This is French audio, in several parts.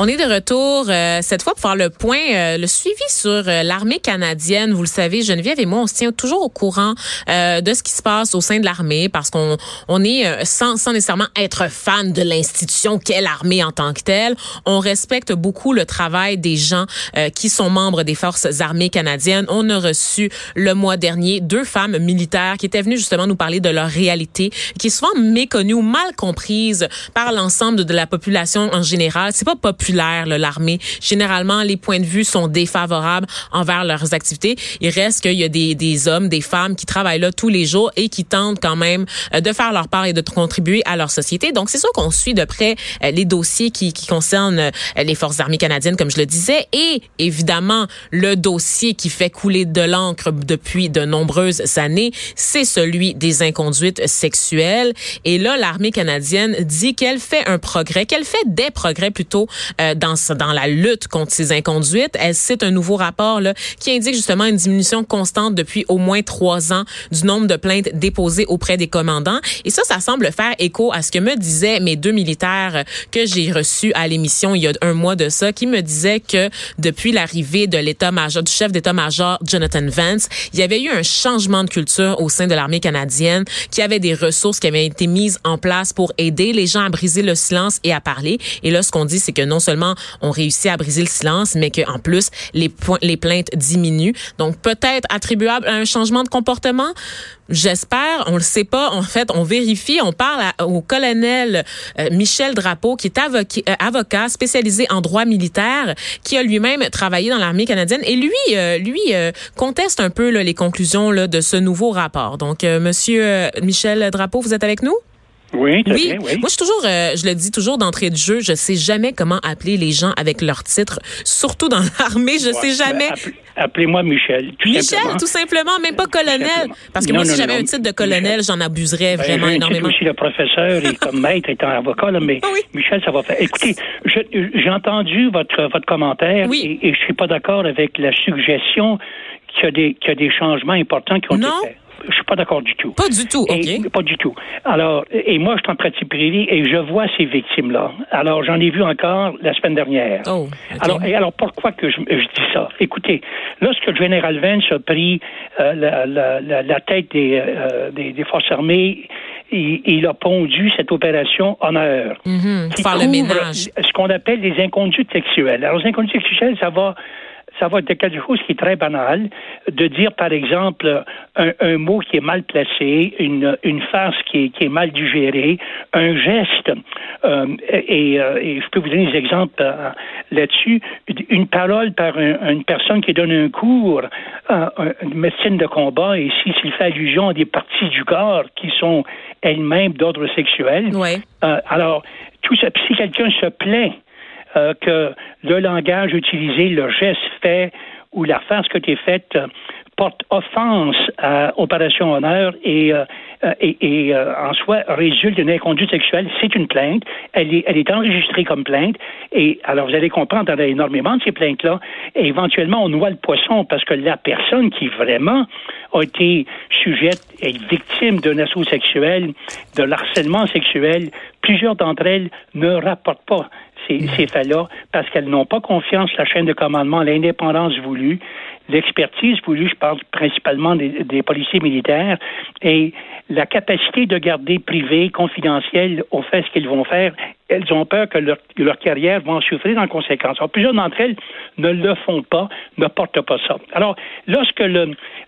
On est de retour euh, cette fois pour faire le point, euh, le suivi sur euh, l'armée canadienne. Vous le savez, Geneviève et moi, on se tient toujours au courant de ce qui se passe au sein de l'armée parce qu'on on est sans, sans nécessairement être fan de l'institution qu'est l'armée en tant que telle. On respecte beaucoup le travail des gens qui sont membres des forces armées canadiennes. On a reçu le mois dernier deux femmes militaires qui étaient venues justement nous parler de leur réalité, qui est souvent méconnue ou mal comprise par l'ensemble de la population en général. C'est pas populaire l'armée. Généralement, les points de vue sont défavorables envers leurs activités. Il reste qu'il y a des, des hommes, des femmes qui travaillent là tous les jours et qui tentent quand même euh, de faire leur part et de contribuer à leur société. Donc, c'est sûr qu'on suit de près euh, les dossiers qui, qui concernent euh, les forces armées canadiennes, comme je le disais, et évidemment, le dossier qui fait couler de l'encre depuis de nombreuses années, c'est celui des inconduites sexuelles. Et là, l'armée canadienne dit qu'elle fait un progrès, qu'elle fait des progrès plutôt euh, dans, dans la lutte contre ces inconduites. Elle cite un nouveau rapport là, qui indique justement une diminution constante depuis au moins trois ans du nombre de plaintes déposées auprès des commandants. Et ça, ça semble faire écho à ce que me disaient mes deux militaires que j'ai reçus à l'émission il y a un mois de ça, qui me disaient que depuis l'arrivée de l'état-major, du chef d'état-major Jonathan Vance, il y avait eu un changement de culture au sein de l'armée canadienne, qui avait des ressources qui avaient été mises en place pour aider les gens à briser le silence et à parler. Et là, ce qu'on dit, c'est que non seulement on réussit à briser le silence, mais qu'en plus, les, plaintes diminuent. Donc, peut-être attribuable à un changement de comportement? J'espère, on le sait pas. En fait, on vérifie. On parle au colonel euh, Michel Drapeau, qui est avocat, euh, avocat, spécialisé en droit militaire, qui a lui-même travaillé dans l'armée canadienne. Et lui, euh, lui conteste un peu les conclusions de ce nouveau rapport. Donc, Monsieur Michel Drapeau, vous êtes avec nous? Oui, oui. Moi, je suis toujours, euh, je le dis toujours d'entrée de jeu, je sais jamais comment appeler les gens avec leur titre, surtout dans l'armée, je sais jamais. Appelez-moi Michel. Tout Michel, simplement. tout simplement, même pas colonel. Parce que moi, si j'avais un titre de colonel, j'en abuserais ben, vraiment énormément. aussi le professeur et comme maître étant avocat, là, mais Michel, ça va faire. Écoutez, j'ai entendu votre, votre commentaire et, et je suis pas d'accord avec la suggestion qu'il y, a des, qu'il y a des changements importants qui ont été faits. Je suis pas d'accord du tout. Pas du tout, OK. pas du tout. Alors, et moi, je suis en pratique privée et je vois ces victimes-là. Alors, j'en ai vu encore la semaine dernière. Oh, alors, et alors, pourquoi que je, dis ça? Écoutez, lorsque le général Vance a pris euh, la, la, tête des, euh, des, des, forces armées, il, il, a pondu cette opération honneur. Mm Faire le ménage. Ce qu'on appelle les inconduites sexuelles. Alors, les inconduites sexuelles, ça va ça va être quelque chose qui est très banal, de dire, par exemple, un, mot qui est mal placé, une, une phrase qui est, qui est mal digérée, un geste, euh, et, euh, et, je peux vous donner des exemples euh, là-dessus, une parole par une personne qui donne un cours, une médecine de combat, et si s'il fait allusion à des parties du corps qui sont elles-mêmes d'ordre sexuel, alors, tout ça, si quelqu'un se plaint euh, que le langage utilisé, le geste fait ou la face que tu es faite euh, porte offense à Opération Honneur et, euh, et, et en soi résulte d'une inconduite sexuelle, c'est une plainte. Elle est, enregistrée comme plainte. Et alors, vous allez comprendre, il y a énormément de ces plaintes-là. Et éventuellement, on noie le poisson parce que la personne qui vraiment a été sujette, est victime d'un assaut sexuel, de l'harcèlement sexuel, plusieurs d'entre elles ne rapportent pas ces, faits-là parce qu'elles n'ont pas confiance la chaîne de commandement, l'indépendance voulue, l'expertise voulue, je parle principalement des, policiers militaires, et la capacité de garder privé, confidentiel, au fait ce qu'ils vont faire elles ont peur que leur, carrière va en souffrir en conséquence. Alors, plusieurs d'entre elles ne le font pas, ne portent pas ça. Alors, lorsque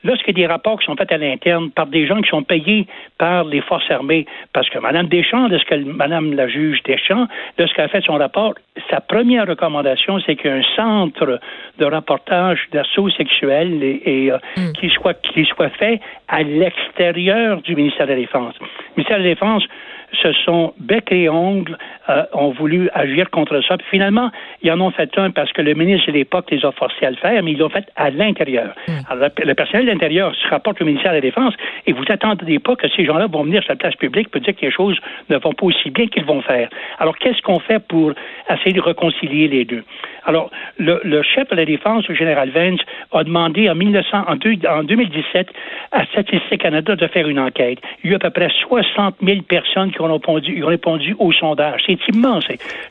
lorsque des rapports qui sont faits à l'interne par des gens qui sont payés par les forces armées, parce que Mme Deschamps, lorsque Mme la juge Deschamps, lorsqu'elle a fait son rapport, sa première recommandation, c'est qu'un centre de rapportage d'assaut sexuel et, euh, hmm. qui soit qui soit fait à l'extérieur du ministère de la Défense. Le ministère de la Défense se sont bec et ongles, euh, ont voulu agir contre ça. Puis finalement, ils en ont fait un parce que le ministre de l'époque les a forcés à le faire, mais ils l'ont fait à l'intérieur. Hmm. Alors, le personnel de l'intérieur se rapporte au ministère de la Défense et vous attendez pas que ces gens-là vont venir sur la place publique pour dire que les choses ne vont pas aussi bien qu'ils vont faire. Alors, qu'est-ce qu'on fait pour essayer de réconcilier les deux? Alors, le, chef de la Défense, le général Vance, a demandé en, 1900, en, 2017 à Statistique Canada de faire une enquête. Il y a eu à peu près 60 000 personnes qui ont répondu, ont répondu au sondage. C'est immense.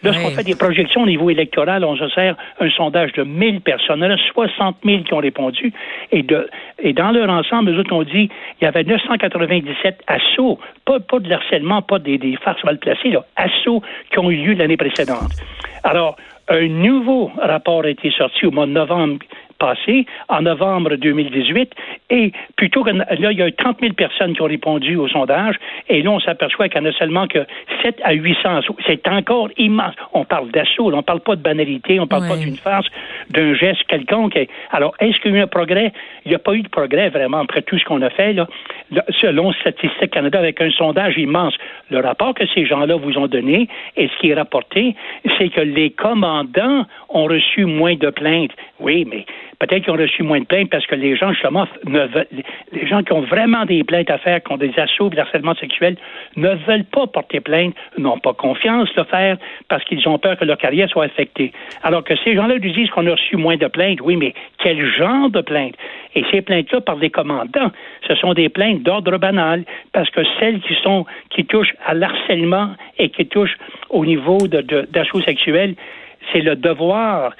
Lorsqu'on fait des projections au niveau électoral, on se sert un sondage de 1000 personnes. Il y en a 60 000 qui ont répondu. Et, de, et dans leur ensemble, eux autres ont dit il y avait 997 assauts, pas, pas de harcèlement, pas des, des farces mal placées, là, assauts qui ont eu lieu l'année précédente. Alors, un nouveau rapport a été sorti au mois de novembre passé, en novembre 2018, et plutôt que là, il y a eu 30 000 personnes qui ont répondu au sondage, et là, on s'aperçoit qu'il n'y en a seulement que 7 à 800 C'est encore immense. On parle d'assaut, on ne parle pas de banalité, on ne parle pas d'une farce, d'un geste quelconque. Alors, est-ce qu'il y a eu un progrès? Il n'y a pas eu de progrès, vraiment, après tout ce qu'on a fait, là, selon Statistique Canada, avec un sondage immense. Le rapport que ces gens-là vous ont donné, et ce qui est rapporté, c'est que les commandants ont reçu moins de plaintes. Oui, mais Peut-être qu'ils ont reçu moins de plaintes parce que les gens, justement, ne veulent, les gens qui ont vraiment des plaintes à faire, qui ont des assauts de harcèlement sexuel, ne veulent pas porter plainte, n'ont pas confiance de le faire parce qu'ils ont peur que leur carrière soit affectée. Alors que ces gens-là lui disent qu'on a reçu moins de plaintes. Oui, mais quel genre de plaintes? Et ces plaintes-là par des commandants, ce sont des plaintes d'ordre banal parce que celles qui sont, qui touchent à l'harcèlement et qui touchent au niveau d'assauts sexuels, c'est le devoir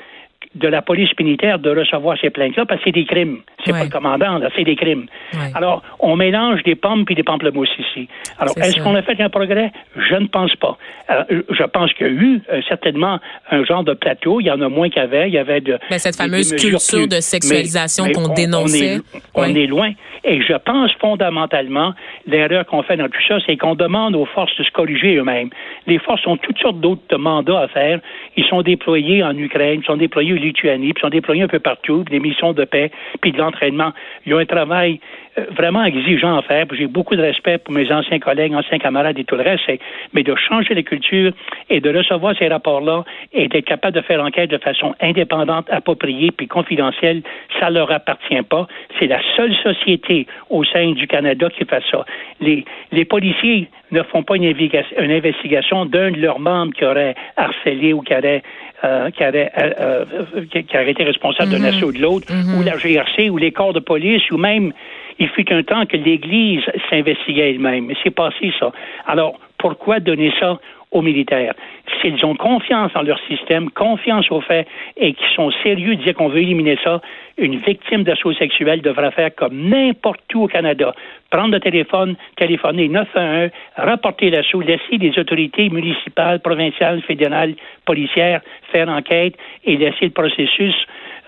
de la police militaire de recevoir ces plaintes-là parce que c'est des crimes. C'est pas le commandant, là, c'est des crimes. Alors, on mélange des pommes puis des pamplemousses ici. Alors, est-ce qu'on a fait un progrès? Je ne pense pas. je pense qu'il y a eu euh, certainement un genre de plateau. Il y en a moins qu'il y avait. Il y avait de. Mais cette fameuse culture de sexualisation qu'on dénonçait. On, est, loin. Et je pense fondamentalement, l'erreur qu'on fait dans tout ça, c'est qu'on demande aux forces de se corriger eux-mêmes. Les forces ont toutes sortes d'autres mandats à faire. Ils sont déployés en Ukraine, ils sont déployés en Lituanie, puis ils sont déployés un peu partout, puis des missions de paix, puis de l'entraînement. Ils ont un travail vraiment exigeant à faire. J'ai beaucoup de respect pour mes anciens collègues, anciens camarades et tout le reste, mais de changer la culture et de recevoir ces rapports-là et d'être capable de faire enquête de façon indépendante, appropriée puis confidentielle, ça leur appartient pas. C'est la seule société au sein du Canada qui fait ça. Les, les policiers ne font pas une, une investigation d'un de leurs membres qui aurait harcelé ou qui aurait euh, qui, euh, euh, qui, aurait été responsable d'un mhm. assaut de l'autre, mhm. ou la GRC, ou les corps de police, ou même il fut un temps que l'Église s'investiguait elle-même. C'est passé ça. Alors, pourquoi donner ça aux militaires? S'ils ont confiance en leur système, confiance au fait et qu'ils sont sérieux de dire qu'on veut éliminer ça, une victime d'assaut sexuel devra faire comme n'importe où au Canada. Prendre le téléphone, téléphoner 911, rapporter l'assaut, laisser les autorités municipales, provinciales, fédérales, policières faire enquête et laisser le processus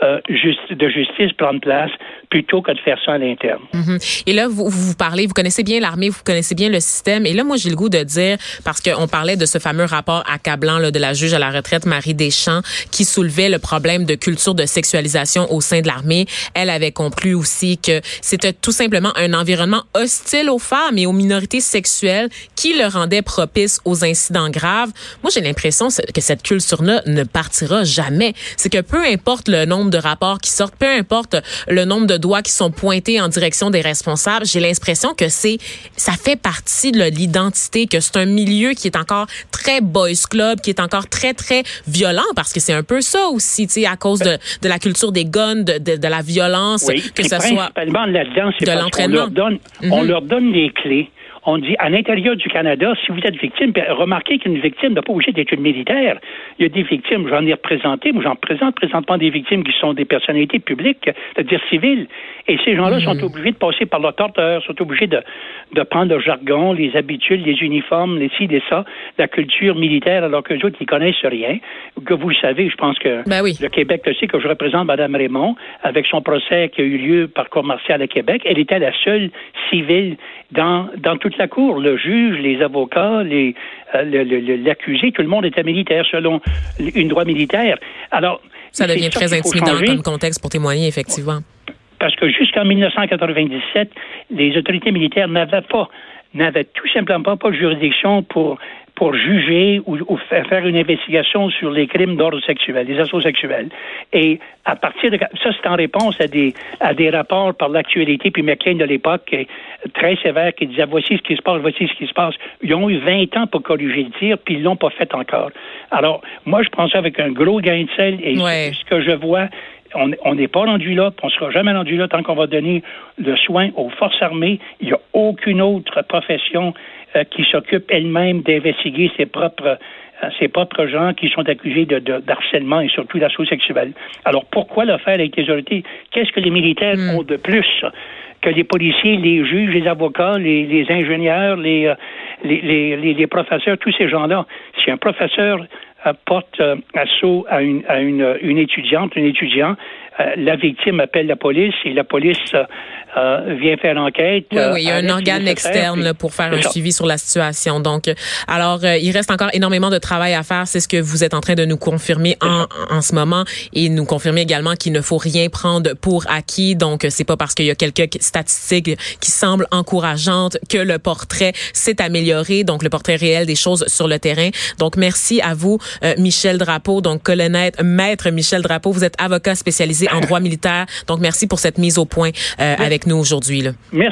euh, de justice prendre place plutôt que de faire ça à l'interne. Mhm. Et là, vous, vous parlez, vous connaissez bien l'armée, vous connaissez bien le système. Et là, moi, j'ai le goût de dire, parce qu'on parlait de ce fameux rapport accablant là, de la juge à la retraite, Marie Deschamps, qui soulevait le problème de culture de sexualisation au sein de l'armée. Elle avait conclu aussi que c'était tout simplement un environnement hostile aux femmes et aux minorités sexuelles qui le rendait propice aux incidents graves. Moi, j'ai l'impression que cette culture-là ne partira jamais. C'est que peu importe le nombre de rapports qui sortent, peu importe le nombre de doigts qui sont pointés en direction des responsables, j'ai l'impression que c'est ça fait partie de l'identité, que c'est un milieu qui est encore très boys club, qui est encore très très violent parce que c'est un peu ça aussi, tu sais, à cause de, de la culture des guns, de, de, la violence, que ce soit de l'entraînement. On, mm-hmm. leur donne les clés on dit à l'intérieur du Canada, si vous êtes victime, remarquez qu'une victime n'a pas obligé d'être une militaire. Il y a des victimes, j'en ai représenté, moi j'en présente présentement des victimes qui sont des personnalités publiques, c'est-à-dire civiles. Et ces gens-là sont hmm. obligés de passer par leur torteur, sont obligés de, de prendre le jargon, les habitudes, les uniformes, les ci, les ça, la culture militaire, alors que les autres, ils connaissent rien. Que vous le savez, je pense que ben le Québec le sait, que je représente Mme Raymond, avec son procès qui a eu lieu par cour martiale à Québec, elle était la seule civile dans, dans toute la cour. Le juge, les avocats, les, euh, l'accusé, tout le monde était militaire selon une droit militaire. Alors, ça devient très intimidant comme contexte pour témoigner, effectivement. Parce que jusqu'en 1997, les autorités militaires n'avaient pas n'avait tout simplement pas de juridiction pour pour juger ou, faire une investigation sur les crimes d'ordre sexuel, les assauts sexuels. Et à partir de ça, c'est en réponse à des à des rapports par l'actualité puis McLean de l'époque très sévère qui disait voici ce qui se passe, voici ce qui se passe. Ils ont eu 20 ans pour corriger le tir puis ils l'ont pas fait encore. Alors moi je pense avec un gros gain de sel et ce que je vois on n'est pas rendu là, on ne sera jamais rendu là tant qu'on va donner le soin aux forces armées. Il n'y a aucune autre profession qui s'occupe elle-même d'investiguer ses propres euh, ses propres gens qui sont accusés de, d'harcèlement et surtout d'assaut sexuel. Alors pourquoi le faire avec les autorités? Qu'est-ce que les militaires hmm. ont de plus que les policiers, les juges, les avocats, les, ingénieurs, euh, les, les, les, professeurs, tous ces gens-là? Si un professeur porte assaut à une, à une, une étudiante, un étudiant, la victime appelle la police et la police euh, vient faire l'enquête. Oui, oui, il y a un organe externe pour faire un suivi sur la situation. Donc, alors, euh, il reste encore énormément de travail à faire. C'est ce que vous êtes en train de nous confirmer en, en ce moment et nous confirmer également qu'il ne faut rien prendre pour acquis. Donc, c'est pas parce qu'il y a quelques statistiques qui semblent encourageantes que le portrait s'est amélioré. Donc, le portrait réel des choses sur le terrain. Donc, merci à vous, euh, Michel Drapeau. Donc, colonel, maître Michel Drapeau, vous êtes avocat spécialisé en droit militaire. Donc, merci pour cette mise au point avec nous aujourd'hui. Merci.